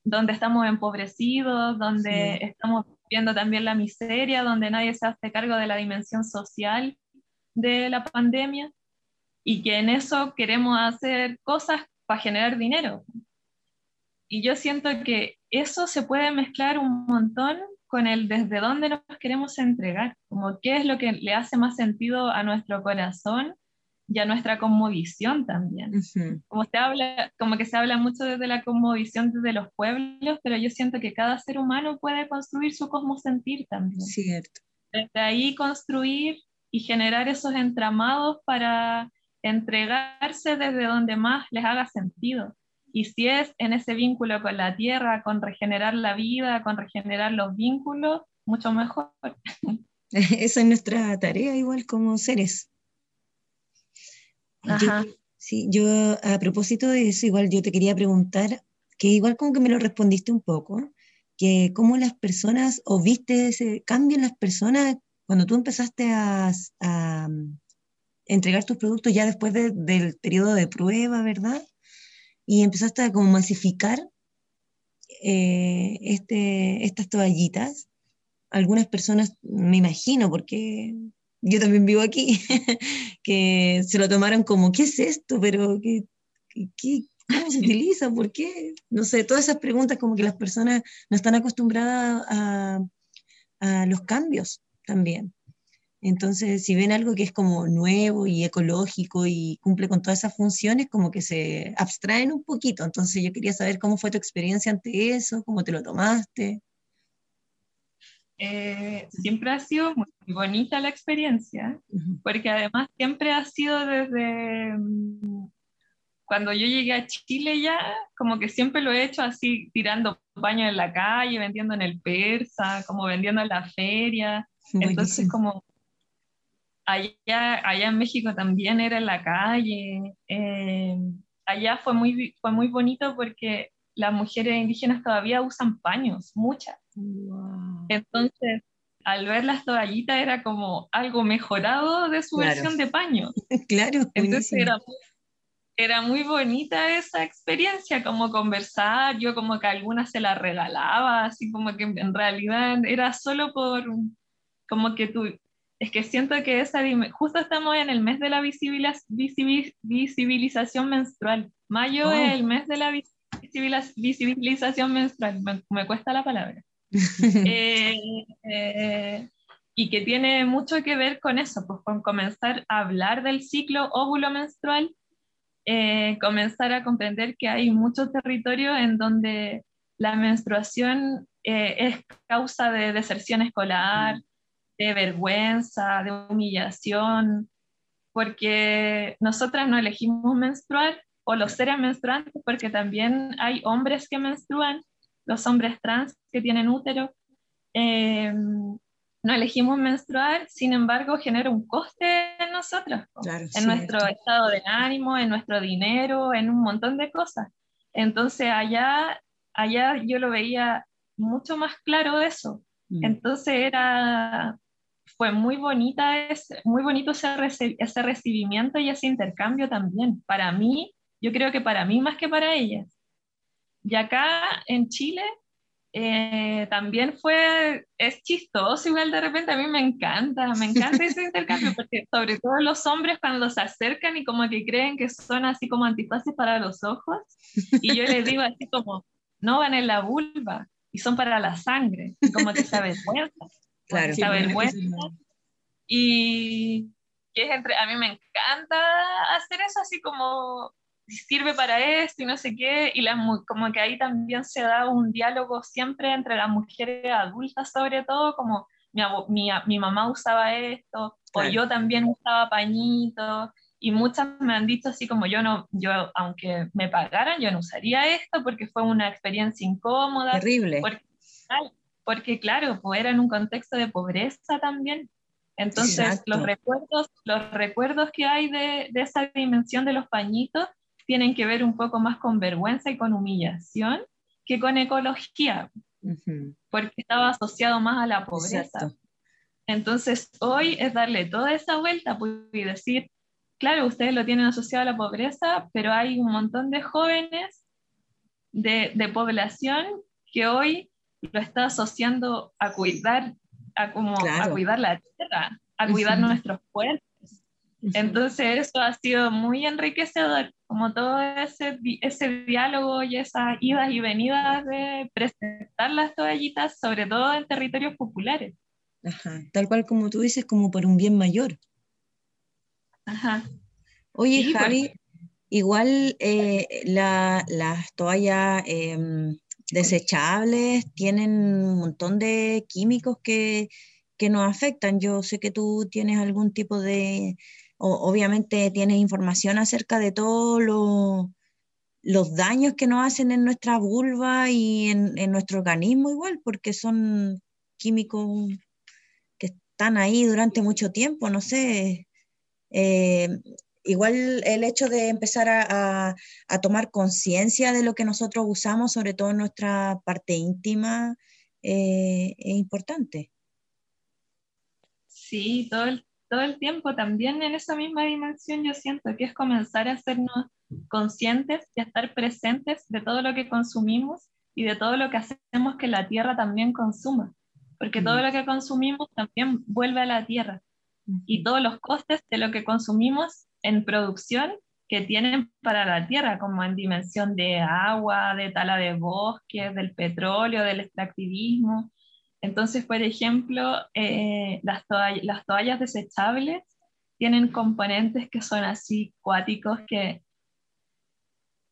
donde estamos empobrecidos, donde estamos viendo también la miseria, donde nadie se hace cargo de la dimensión social de la pandemia y que en eso queremos hacer cosas para generar dinero. Y yo siento que eso se puede mezclar un montón con el desde dónde nos queremos entregar, como qué es lo que le hace más sentido a nuestro corazón y a nuestra conmovisión también. Como se habla, como que se habla mucho desde la conmovisión desde los pueblos, pero yo siento que cada ser humano puede construir su cosmosentir también. Cierto. Desde ahí construir y generar esos entramados para entregarse desde donde más les haga sentido. Y si es en ese vínculo con la tierra, con regenerar la vida, con regenerar los vínculos, mucho mejor. Esa es nuestra tarea igual como seres. Ajá. sí, yo a propósito de eso, igual yo te quería preguntar, que igual como que me lo respondiste un poco, que cómo las personas, o viste ese cambio en las personas cuando tú empezaste a, a entregar tus productos ya después del periodo de prueba, ¿verdad? Y empezaste a como masificar eh, este, estas toallitas. Algunas personas, me imagino, porque yo también vivo aquí, que se lo tomaron como, ¿qué es esto? Pero, ¿qué, qué, cómo se utiliza? ¿Por qué? No sé, todas esas preguntas como que las personas no están acostumbradas a, a los cambios también. Entonces, si ven algo que es como nuevo y ecológico y cumple con todas esas funciones, como que se abstraen un poquito. Entonces, yo quería saber cómo fue tu experiencia ante eso, cómo te lo tomaste. Eh, siempre ha sido muy bonita la experiencia, porque además siempre ha sido desde mm, cuando yo llegué a Chile ya, como que siempre lo he hecho así, tirando baño en la calle, vendiendo en el persa, como vendiendo en la feria. Entonces, como allá, allá en México también era en la calle. Eh, allá fue muy, fue muy bonito porque las mujeres indígenas todavía usan paños, muchas. Entonces, al ver las toallitas era como algo mejorado de su versión de paño. claro. Entonces era, era, muy bonita esa experiencia, como conversar, yo como que algunas se la regalaba, así como que en realidad era solo por, como que tú, es que siento que esa, justo estamos en el mes de la visibilización menstrual. Mayo es el mes de la visibilización menstrual, me, cuesta la palabra. Eh, eh, y que tiene mucho que ver con eso, pues con comenzar a hablar del ciclo óvulo menstrual, eh, comenzar a comprender que hay muchos territorios en donde la menstruación es causa de deserción escolar, de vergüenza, de humillación, porque nosotras no elegimos menstruar o los seres menstruantes, porque también hay hombres que menstruan, los hombres trans que tienen útero. Em, no elegimos menstruar, sin embargo, genera un coste en nosotros, en nuestro estado de ánimo, en nuestro dinero, en un montón de cosas. Entonces, allá, allá yo lo veía mucho más claro eso. Mm. Entonces, era fue muy bonita, es, muy bonito ese, ese recibimiento y ese intercambio también. Para mí, yo creo que para mí más que para ellas. Y acá en Chile eh, también fue, es chistoso, igual de repente a mí me encanta, me encanta ese intercambio, porque sobre todo los hombres cuando se acercan y como que creen que son así como antifaces para los ojos, y yo les digo así como, no van en la vulva, y son para la sangre, como que se avergüenzan. Claro, vergüenza. Y, que es entre, a mí me encanta hacer eso así como sirve para esto y no sé qué, y como que ahí también se da un diálogo siempre entre las mujeres adultas sobre todo, como mi, mi, mi mamá usaba esto, o yo también usaba pañitos, y muchas me han dicho así como yo no, yo aunque me pagaran, yo no usaría esto porque fue una experiencia incómoda. Terrible. Porque, porque claro, pues era en un contexto de pobreza también. Entonces, los recuerdos, los recuerdos que hay de, de, esa dimensión de los pañitos tienen que ver un poco más con vergüenza y con humillación que con ecología, porque estaba asociado más a la pobreza. Entonces, hoy es darle toda esa vuelta pues, y decir, claro, ustedes lo tienen asociado a la pobreza, pero hay un montón de jóvenes de, de población que hoy lo está asociando a cuidar, a, como, a cuidar la tierra, a cuidar nuestros pueblos. Entonces eso ha sido muy enriquecedor, como todo ese, ese diálogo y esas idas y venidas de presentar las toallitas, sobre todo en territorios populares. Ajá, tal cual como tú dices, como por un bien mayor. Ajá. Oye, Javi, igual eh, las toallas em, desechables tienen un montón de químicos que, que nos afectan. Yo sé que tú tienes algún tipo de, obviamente tienes información acerca de todos los daños que nos hacen en nuestra vulva y en, nuestro organismo igual, porque son químicos que están ahí durante mucho tiempo, no sé. Eh, igual el hecho de empezar a, tomar conciencia de lo que nosotros usamos, sobre todo en nuestra parte íntima, eh, es importante. Sí, todo el, todo el tiempo, también en esa misma dimensión yo siento que es comenzar a hacernos conscientes y a estar presentes de todo lo que consumimos y de todo lo que hacemos que la tierra también consuma, porque todo mm. lo que consumimos también vuelve a la tierra y todos los costes de lo que consumimos en producción que tienen para la tierra, como en dimensión de agua, de tala de bosques, del petróleo, del extractivismo, entonces, por ejemplo, eh, las, las, toallas desechables tienen componentes que son así cuáticos que,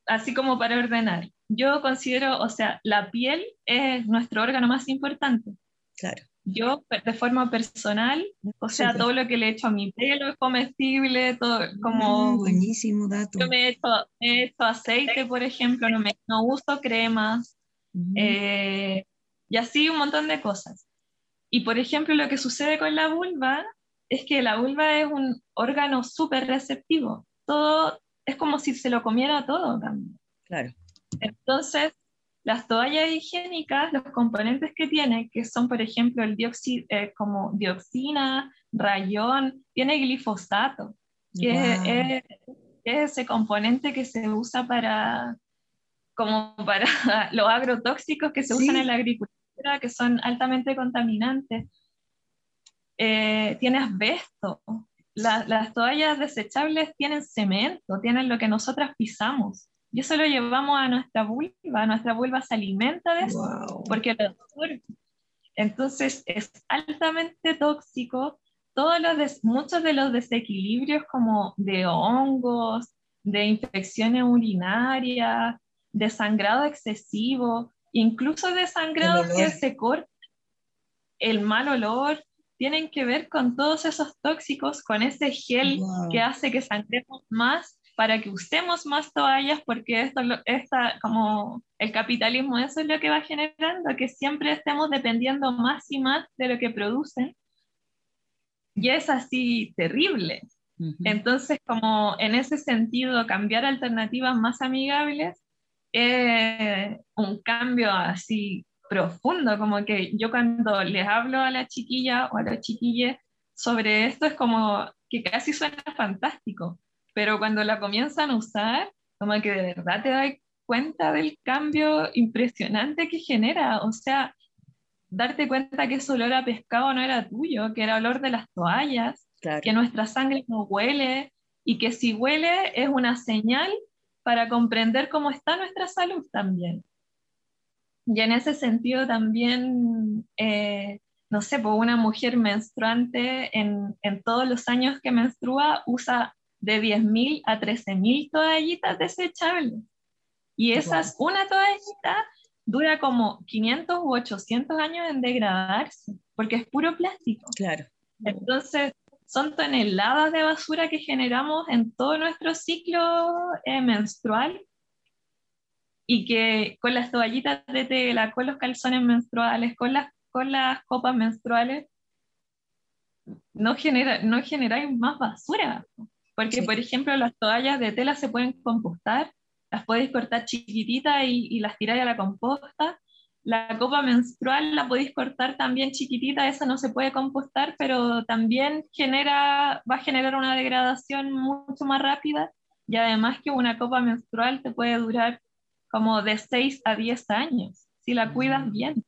así como para ordenar. Yo considero, o sea, la piel es nuestro órgano más importante. Claro. Yo, de forma personal, o sea, todo lo que le echo a mi pelo es comestible, todo como... Mm, buenísimo dato. Yo me he hecho, aceite, por ejemplo, no, me, no uso cremas. eh, y así un montón de cosas. Y por ejemplo, lo que sucede con la vulva es que la vulva es un órgano súper receptivo. Todo es como si se lo comiera todo también. Claro. Entonces, las toallas higiénicas, los componentes que tienen, que son, por ejemplo, el dióxido, eh, como dioxina, rayón, tiene glifosato, que es, ese componente que se usa para, como para los agrotóxicos que se usan en la agricultura que son altamente contaminantes. Eh, tiene asbesto. las toallas desechables tienen cemento, tienen lo que nosotras pisamos. Y eso lo llevamos a nuestra vulva. Nuestra vulva se alimenta de eso porque lo Entonces es altamente tóxico. Todos los muchos de los desequilibrios como de hongos, de infecciones urinarias, de sangrado excesivo, incluso de sangrado que se corta, el mal olor, tienen que ver con todos esos tóxicos, con ese gel que hace que sangremos más para que usemos más toallas, porque esto está como el capitalismo, eso es lo que va generando, que siempre estemos dependiendo más y más de lo que producen. Y es así terrible. Entonces, como en ese sentido, cambiar alternativas más amigables es un cambio así profundo, como que yo cuando les hablo a la chiquilla o a los chiquillos sobre esto es como que casi suena fantástico, pero cuando la comienzan a usar, como que de verdad te das cuenta del cambio impresionante que genera, o sea, darte cuenta que ese olor a pescado no era tuyo, que era olor de las toallas, que nuestra sangre no huele y que si huele es una señal para comprender cómo está nuestra salud también. Y en ese sentido también eh, no sé, pues una mujer menstruante en, en todos los años que menstrua usa de 10.000 a 13.000 toallitas desechables. Y esas, una toallita dura como 500 u 800 años en degradarse, porque es puro plástico. Claro. Entonces, son toneladas de basura que generamos en todo nuestro ciclo eh, menstrual y que con las toallitas de tela, con los calzones menstruales, con las, con las copas menstruales, no, genera, no generáis más basura. Porque, por ejemplo, las toallas de tela se pueden compostar, las podéis cortar chiquititas y, y las tiráis a la composta. La copa menstrual la podéis cortar también chiquitita, esa no se puede compostar, pero también genera, va a generar una degradación mucho más rápida y además que una copa menstrual te puede durar como de 6 a 10 años, si la cuidas mm. bien.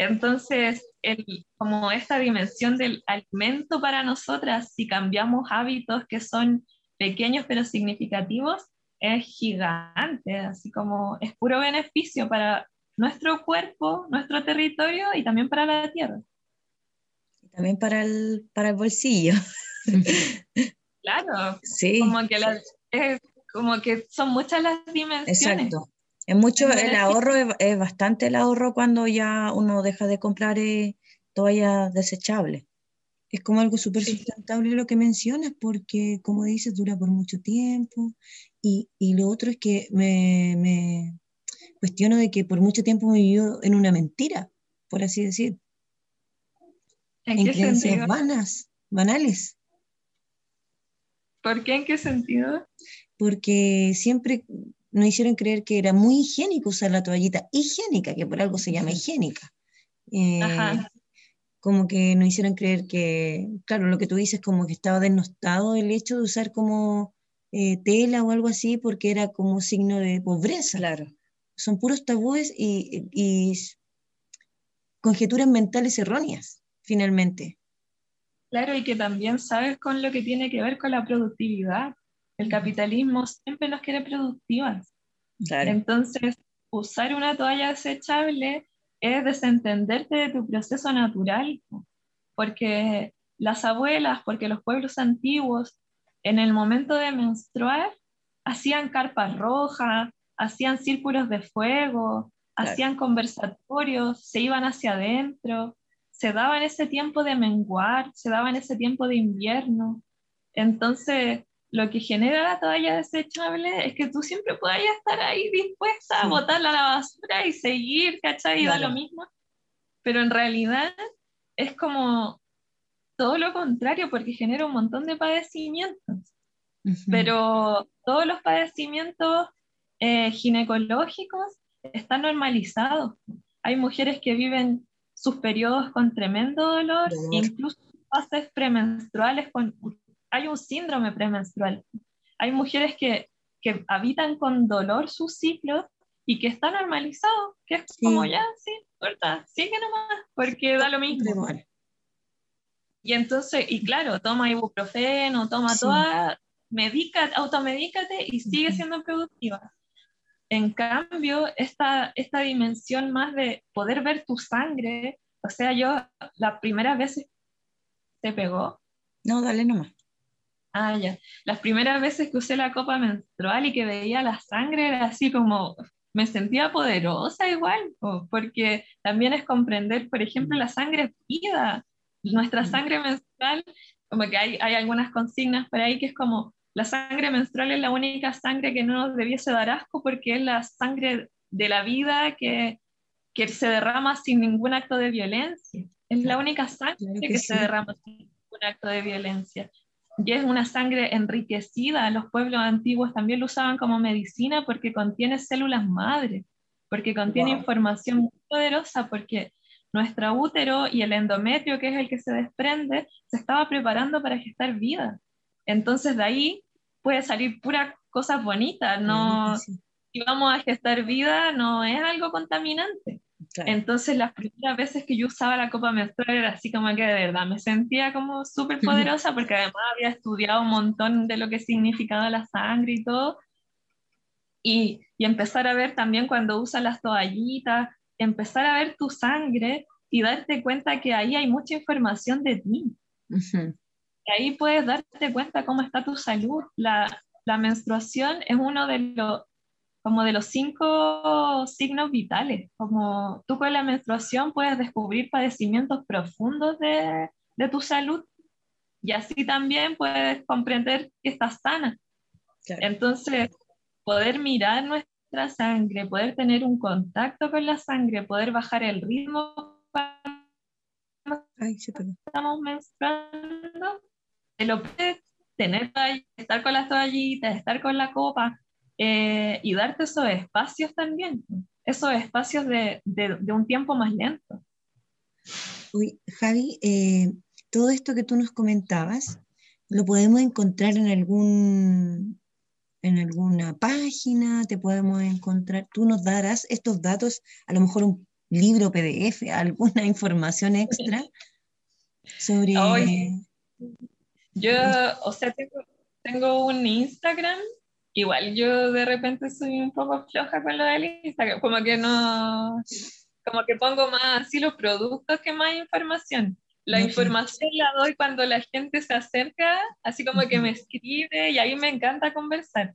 Entonces, el, como esta dimensión del alimento para nosotras, si cambiamos hábitos que son pequeños pero significativos, es gigante, así como es puro beneficio para nuestro cuerpo, nuestro territorio y también para la tierra. También para el, para el bolsillo. Claro, sí. como que, es, como que son muchas las dimensiones. Exacto. Es mucho, el ahorro es, bastante el ahorro cuando ya uno deja de comprar eh, toallas desechables. Es como algo súper sustentable lo que mencionas, porque como dices, dura por mucho tiempo. Y, y lo otro es que me, me, cuestiono de que por mucho tiempo me vivió en una mentira, por así decir. ¿En, en qué creencias sentido? vanas, banales. ¿Por qué? ¿En qué sentido? Porque siempre nos hicieron creer que era muy higiénico usar la toallita higiénica, que por algo se llama higiénica. Eh, Ajá. como que nos hicieron creer que, claro, lo que tú dices, como que estaba denostado el hecho de usar como eh, tela o algo así, porque era como signo de pobreza. Claro. Son puros tabúes y, y conjeturas mentales erróneas, finalmente. Claro, y que también sabes con lo que tiene que ver con la productividad. El capitalismo siempre nos quiere productivas. Claro. Entonces, usar una toalla desechable es desentenderte de tu proceso natural, porque las abuelas, porque los pueblos antiguos, en el momento de menstruar, hacían carpas rojas, hacían círculos de fuego, Claro. hacían conversatorios, se iban hacia adentro, se daban ese tiempo de menguar, se daban ese tiempo de invierno. Entonces, lo que genera la toalla desechable es que tú siempre puedas estar ahí dispuesta a botarla a la basura y seguir, ¿cachai? Y da lo mismo. Pero en realidad es como todo lo contrario, porque genera un montón de padecimientos. Ujú. Pero todos los padecimientos eh, ginecológicos están normalizados. Hay mujeres que viven sus periodos con tremendo dolor, Dolor. incluso fases premenstruales con... Hay un síndrome premenstrual. Hay mujeres que, que habitan con dolor su ciclo y que está normalizado, que es Sí. como ya, sí, corta, sigue nomás, porque da lo mismo. Y entonces, y claro, toma ibuprofeno, toma Sí. toda, medica, automedícate y sigue siendo productiva. En cambio, esta, esta dimensión más de poder ver tu sangre, o sea, yo la primera vez te pegó, No, dale nomás. Ah, ya, las primeras veces que usé la copa menstrual y que veía la sangre era así como, me sentía poderosa igual, po, porque también es comprender, por ejemplo, la sangre es vida, nuestra sangre menstrual, como que hay, hay algunas consignas por ahí que es como, la sangre menstrual es la única sangre que no nos debiese dar asco porque es la sangre de la vida que, que se derrama sin ningún acto de violencia. Es la única sangre Claro que, que se derrama sin ningún acto de violencia. Y es una sangre enriquecida. Los pueblos antiguos también lo usaban como medicina porque contiene células madre, porque contiene Wow. información muy poderosa, porque nuestro útero y el endometrio, que es el que se desprende, se estaba preparando para gestar vida. Entonces de ahí puede salir puras cosas bonitas, no, Sí, si vamos a gestar vida, no es algo contaminante. Claro. Entonces las primeras veces que yo usaba la copa menstrual era así como que de verdad me sentía como súper poderosa porque además había estudiado un montón de lo que significaba la sangre y todo. Y, y empezar a ver también cuando usas las toallitas, empezar a ver tu sangre y darte cuenta que ahí hay mucha información de ti. ahí puedes darte cuenta cómo está tu salud. La, la menstruación es uno de los como de los cinco signos vitales, como tú con la menstruación puedes descubrir padecimientos profundos de, de tu salud y así también puedes comprender que estás sana. Entonces, poder mirar nuestra sangre, poder tener un contacto con la sangre, poder bajar el ritmo cuando estamos menstruando, te lo puedes tener ahí, estar con las toallitas, estar con la copa eh, y darte esos espacios también, esos espacios de, de, un tiempo más lento. Uy, Javi, eh, todo esto que tú nos comentabas, lo podemos encontrar en algún en alguna página, te podemos encontrar, tú nos darás estos datos, a lo mejor un libro PDF, alguna información extra sobre... yo, o sea, tengo, tengo, un Instagram, igual yo de repente soy un poco floja con lo del Instagram, como que no, como que pongo más así los productos que más información. La información la doy cuando la gente se acerca, así como que me escribe y ahí me encanta conversar.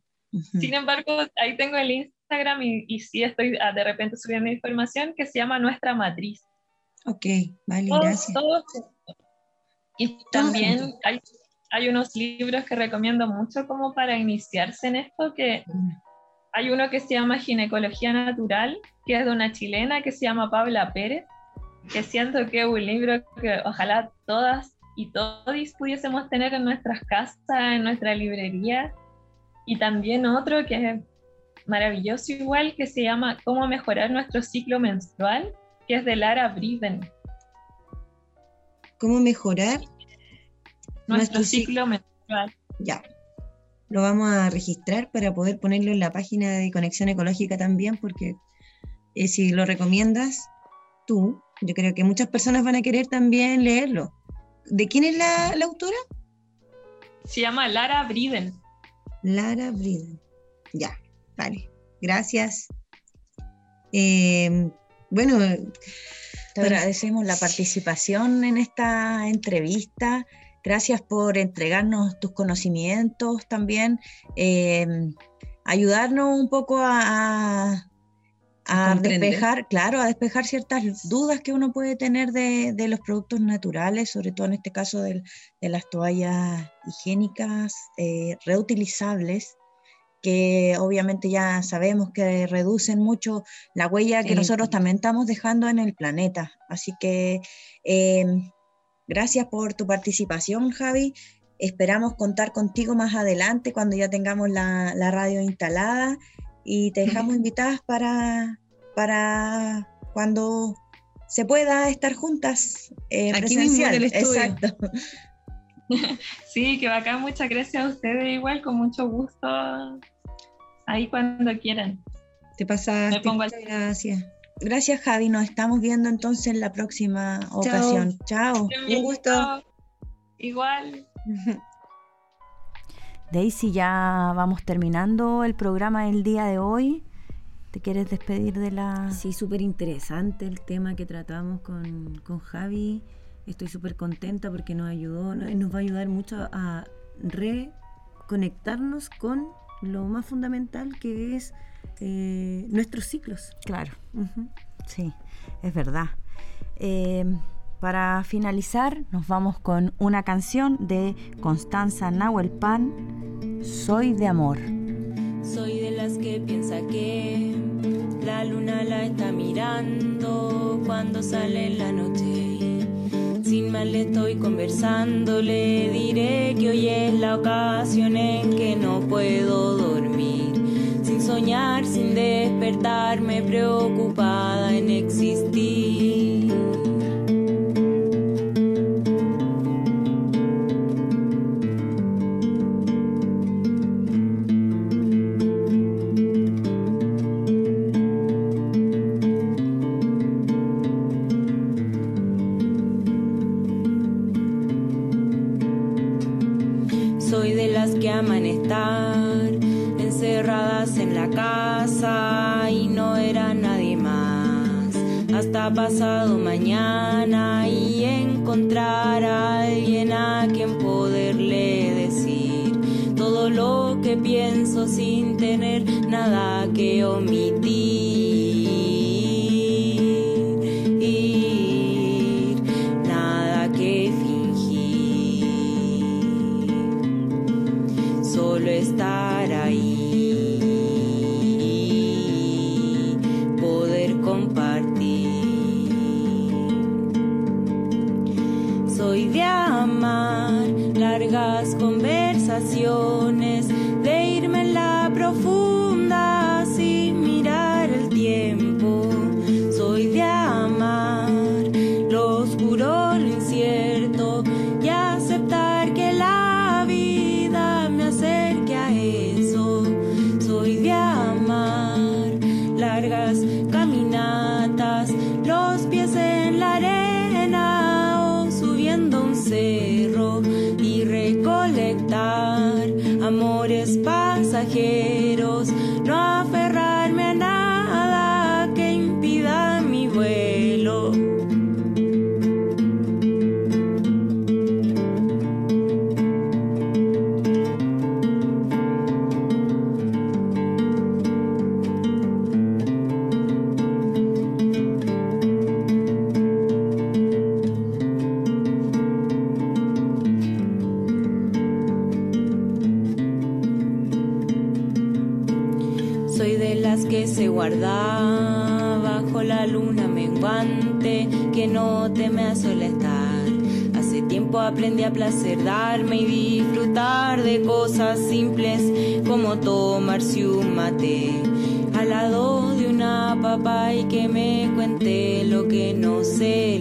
Sin embargo, ahí tengo el Instagram y, y sí estoy ah, de repente subiendo información que se llama Nuestra Matriz. Ok, vale, gracias. y también hay, hay, unos libros que recomiendo mucho como para iniciarse en esto, que hay uno que se llama Ginecología Natural, que es de una chilena que se llama Paula Pérez que siento que es un libro que ojalá todas y todos pudiésemos tener en nuestras casas, en nuestra librería, y también otro que es maravilloso igual, que se llama Cómo mejorar nuestro ciclo menstrual, que es de Lara Briden. ¿Cómo mejorar nuestro, ciclo menstrual? Ya. Lo vamos a registrar para poder ponerlo en la página de Conexión Ecológica también, porque eh, si lo recomiendas tú, yo creo que muchas personas van a querer también leerlo. ¿De quién es la, autora? Se llama Lara Briden. Lara Briden. Ya, vale. Gracias. Eh, bueno, te agradecemos la participación en esta entrevista. Gracias por entregarnos tus conocimientos también, eh, ayudarnos un poco a, a despejar, claro, a despejar ciertas dudas que uno puede tener de, de los productos naturales, sobre todo en este caso de, de las toallas higiénicas eh, reutilizables, que obviamente ya sabemos que reducen mucho la huella que nosotros también estamos dejando en el planeta. Así que em, gracias por tu participación, Javi. Esperamos contar contigo más adelante cuando ya tengamos la, la radio instalada y te dejamos invitadas para, para cuando se pueda estar juntas eh, Aquí Mismo en el estudio. Exacto. Sí, que bacán, muchas gracias a ustedes igual, con mucho gusto, ahí cuando quieran. Te pasaste, muchas gracias. Gracias Javi, nos estamos viendo entonces en la próxima ocasión. Chao, un gusto. Igual. Daisy, ya vamos terminando el programa del día de hoy. ¿Te quieres despedir de la...? Sí, súper interesante el tema que tratamos con, con Javi. Estoy súper contenta porque nos ayudó, nos va a ayudar mucho a reconectarnos con lo más fundamental que es eh, nuestros ciclos. Claro, sí, es verdad. Eh, para finalizar, nos vamos con una canción de Constanza Nahuelpan, Soy de Amor. Soy de las que piensa que la luna la está mirando cuando sale la noche. Le estoy conversando, le diré que hoy es la ocasión en que no puedo dormir. Sin soñar, sin despertarme, preocupada en existir. Pasado mañana y encontrar a alguien a quien poderle decir todo lo que pienso sin tener nada que omitir. Aprendí a placer darme y disfrutar de cosas simples como tomarse un mate. Al lado de una papá y que me cuente lo que no sé,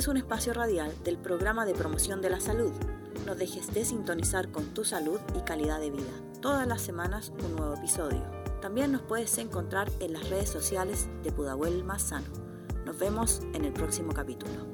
es un espacio radial del programa de promoción de la salud. No dejes de sintonizar con tu salud y calidad de vida. Todas las semanas un nuevo episodio. También nos puedes encontrar en las redes sociales de Pudahuel Más Sano. Nos vemos en el próximo capítulo.